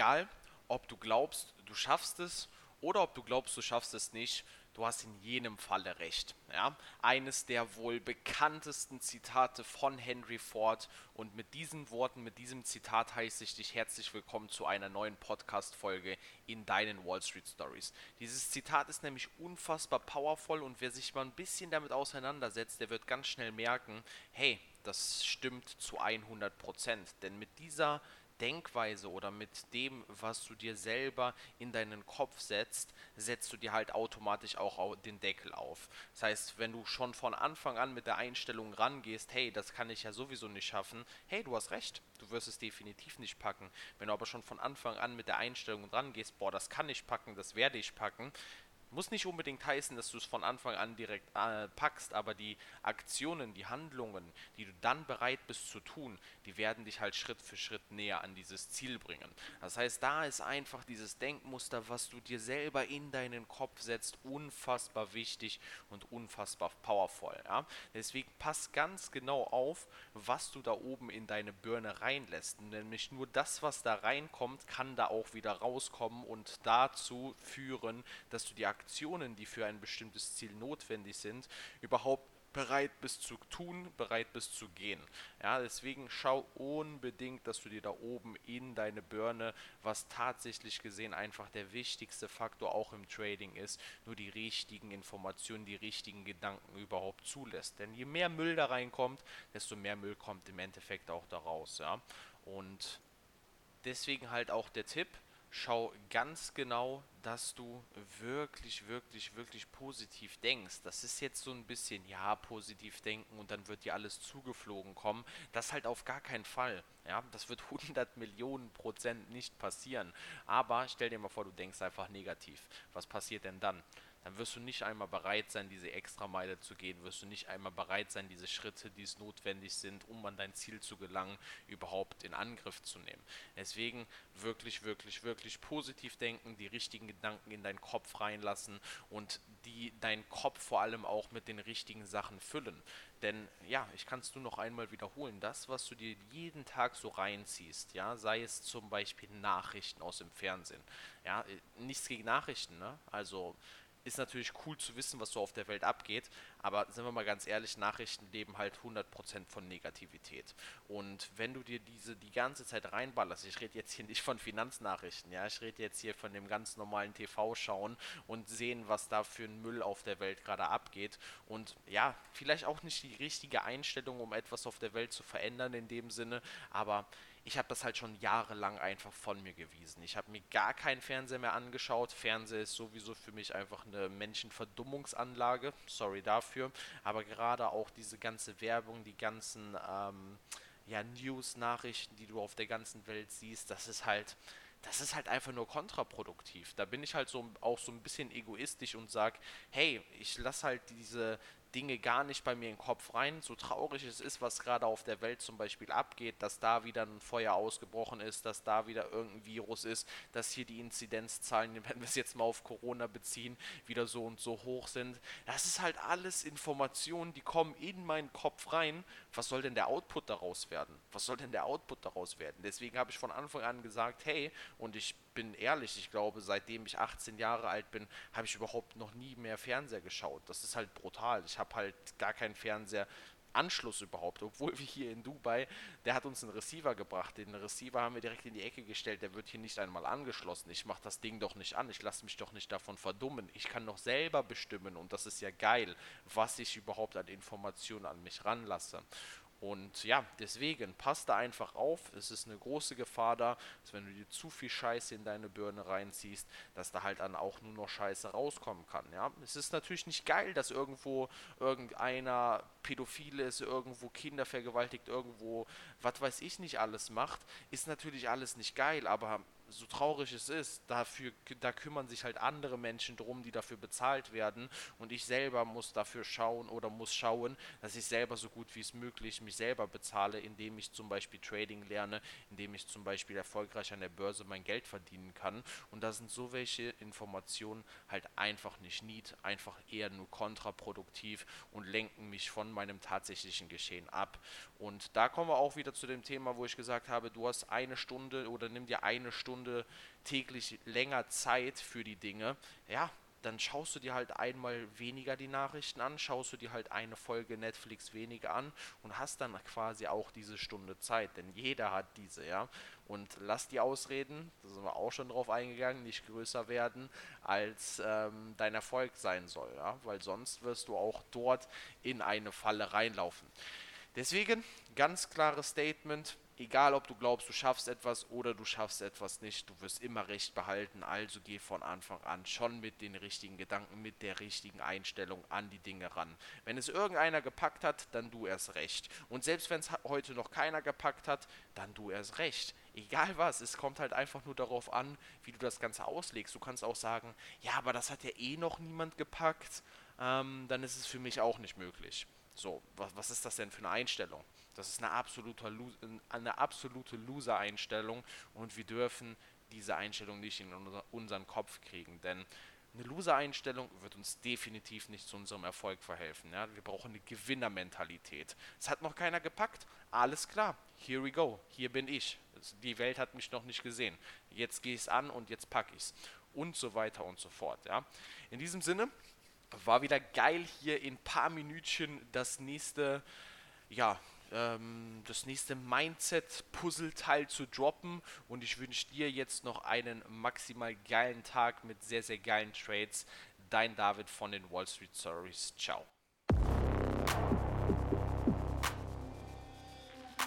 Egal, ob du glaubst, du schaffst es oder ob du glaubst, du schaffst es nicht, du hast in jedem Falle recht. Ja? Eines der wohl bekanntesten Zitate von Henry Ford. Und mit diesen Worten, mit diesem Zitat heiße ich dich herzlich willkommen zu einer neuen Podcast-Folge in deinen Wall Street Stories. Dieses Zitat ist nämlich unfassbar powerful und wer sich mal ein bisschen damit auseinandersetzt, der wird ganz schnell merken, hey, das stimmt zu 100 Prozent. Denn mit dieser Denkweise oder mit dem, was du dir selber in deinen Kopf setzt, setzt du dir halt automatisch auch den Deckel auf. Das heißt, wenn du schon von Anfang an mit der Einstellung rangehst, hey, das kann ich ja sowieso nicht schaffen, hey, du hast recht, du wirst es definitiv nicht packen. Wenn du aber schon von Anfang an mit der Einstellung rangehst, boah, das kann ich packen, das werde ich packen, muss nicht unbedingt heißen, dass du es von Anfang an direkt äh, packst, aber die Aktionen, die Handlungen, die du dann bereit bist zu tun, die werden dich halt Schritt für Schritt näher an dieses Ziel bringen. Das heißt, da ist einfach dieses Denkmuster, was du dir selber in deinen Kopf setzt, unfassbar wichtig und unfassbar powerful. Ja? Deswegen pass ganz genau auf, was du da oben in deine Birne reinlässt. Nämlich nur das, was da reinkommt, kann da auch wieder rauskommen und dazu führen, dass du die Aktionen Aktionen, die für ein bestimmtes Ziel notwendig sind, überhaupt bereit bist zu tun, bereit bist zu gehen. Ja, deswegen schau unbedingt, dass du dir da oben in deine Birne, was tatsächlich gesehen einfach der wichtigste Faktor auch im Trading ist, nur die richtigen Informationen, die richtigen Gedanken überhaupt zulässt. Denn je mehr Müll da reinkommt, desto mehr Müll kommt im Endeffekt auch da raus. Ja? Und deswegen halt auch der Tipp, schau ganz genau, dass du wirklich, wirklich, wirklich positiv denkst. Das ist jetzt so ein bisschen, ja, positiv denken und dann wird dir alles zugeflogen kommen. Das halt auf gar keinen Fall. Ja, das wird 100 Millionen Prozent nicht passieren. Aber stell dir mal vor, du denkst einfach negativ. Was passiert denn dann? dann wirst du nicht einmal bereit sein, diese Extrameile zu gehen, wirst du nicht einmal bereit sein, diese Schritte, die es notwendig sind, um an dein Ziel zu gelangen, überhaupt in Angriff zu nehmen. Deswegen wirklich, wirklich, wirklich positiv denken, die richtigen Gedanken in deinen Kopf reinlassen und die deinen Kopf vor allem auch mit den richtigen Sachen füllen. Denn ja, ich kann es nur noch einmal wiederholen, das, was du dir jeden Tag so reinziehst, ja, sei es zum Beispiel Nachrichten aus dem Fernsehen, ja, nichts gegen Nachrichten, ne? Also ist natürlich cool zu wissen, was so auf der Welt abgeht, aber sind wir mal ganz ehrlich, Nachrichten leben halt 100% von Negativität. Und wenn du dir diese die ganze Zeit reinballerst, ich rede jetzt hier nicht von Finanznachrichten, ja, ich rede jetzt hier von dem ganz normalen TV schauen und sehen, was da für ein Müll auf der Welt gerade abgeht und ja, vielleicht auch nicht die richtige Einstellung, um etwas auf der Welt zu verändern in dem Sinne, aber ich habe das halt schon jahrelang einfach von mir gewiesen. Ich habe mir gar keinen Fernseher mehr angeschaut. Fernseher ist sowieso für mich einfach eine Menschenverdummungsanlage. Sorry dafür. Aber gerade auch diese ganze Werbung, die ganzen ähm, ja, News-Nachrichten, die du auf der ganzen Welt siehst, das ist halt das ist halt einfach nur kontraproduktiv. Da bin ich halt so auch so ein bisschen egoistisch und sage, hey, ich lasse halt diese Dinge gar nicht bei mir in den Kopf rein. So traurig es ist, was gerade auf der Welt zum Beispiel abgeht, dass da wieder ein Feuer ausgebrochen ist, dass da wieder irgendein Virus ist, dass hier die Inzidenzzahlen, wenn wir es jetzt mal auf Corona beziehen, wieder so und so hoch sind. Das ist halt alles Informationen, die kommen in meinen Kopf rein. Was soll denn der Output daraus werden? Was soll denn der Output daraus werden? Deswegen habe ich von Anfang an gesagt, hey, und ich bin ehrlich, ich glaube, seitdem ich 18 Jahre alt bin, habe ich überhaupt noch nie mehr Fernseher geschaut. Das ist halt brutal. Ich habe halt gar keinen Fernseher. Anschluss überhaupt, obwohl wir hier in Dubai, der hat uns einen Receiver gebracht. Den Receiver haben wir direkt in die Ecke gestellt, der wird hier nicht einmal angeschlossen. Ich mache das Ding doch nicht an, ich lasse mich doch nicht davon verdummen. Ich kann doch selber bestimmen und das ist ja geil, was ich überhaupt an Informationen an mich ranlasse. Und ja, deswegen passt da einfach auf. Es ist eine große Gefahr da, dass wenn du dir zu viel Scheiße in deine Birne reinziehst, dass da halt dann auch nur noch Scheiße rauskommen kann. Ja, es ist natürlich nicht geil, dass irgendwo irgendeiner pädophil ist, irgendwo Kinder vergewaltigt, irgendwo was weiß ich nicht alles macht. Ist natürlich alles nicht geil, aber so traurig es ist, dafür, da kümmern sich halt andere Menschen drum, die dafür bezahlt werden. Und ich selber muss dafür schauen oder muss schauen, dass ich selber so gut wie es möglich mich selber bezahle, indem ich zum Beispiel Trading lerne, indem ich zum Beispiel erfolgreich an der Börse mein Geld verdienen kann. Und da sind so welche Informationen halt einfach nicht need, einfach eher nur kontraproduktiv und lenken mich von meinem tatsächlichen Geschehen ab. Und da kommen wir auch wieder zu dem Thema, wo ich gesagt habe, du hast eine Stunde oder nimm dir eine Stunde Stunde täglich länger Zeit für die Dinge, ja, dann schaust du dir halt einmal weniger die Nachrichten an, schaust du dir halt eine Folge Netflix weniger an und hast dann quasi auch diese Stunde Zeit, denn jeder hat diese, ja. Und lass die Ausreden, da sind wir auch schon drauf eingegangen, nicht größer werden, als ähm, dein Erfolg sein soll, ja, weil sonst wirst du auch dort in eine Falle reinlaufen. Deswegen ganz klares Statement, egal ob du glaubst, du schaffst etwas oder du schaffst etwas nicht, du wirst immer recht behalten. Also geh von Anfang an schon mit den richtigen Gedanken, mit der richtigen Einstellung an die Dinge ran. Wenn es irgendeiner gepackt hat, dann du erst recht. Und selbst wenn es heute noch keiner gepackt hat, dann du erst recht. Egal was, es kommt halt einfach nur darauf an, wie du das Ganze auslegst. Du kannst auch sagen, ja, aber das hat ja eh noch niemand gepackt, ähm, dann ist es für mich auch nicht möglich. So, was, was ist das denn für eine Einstellung? Das ist eine absolute, eine absolute Loser-Einstellung und wir dürfen diese Einstellung nicht in unseren Kopf kriegen, denn eine Loser-Einstellung wird uns definitiv nicht zu unserem Erfolg verhelfen. Ja? Wir brauchen eine Gewinnermentalität. Es hat noch keiner gepackt. Alles klar, here we go. Hier bin ich. Die Welt hat mich noch nicht gesehen. Jetzt gehe ich es an und jetzt packe ich es. Und so weiter und so fort. Ja? In diesem Sinne war wieder geil hier in ein paar Minütchen das nächste, ja, ähm, das nächste Mindset-Puzzleteil zu droppen. Und ich wünsche dir jetzt noch einen maximal geilen Tag mit sehr, sehr geilen Trades. Dein David von den Wall Street Stories. Ciao.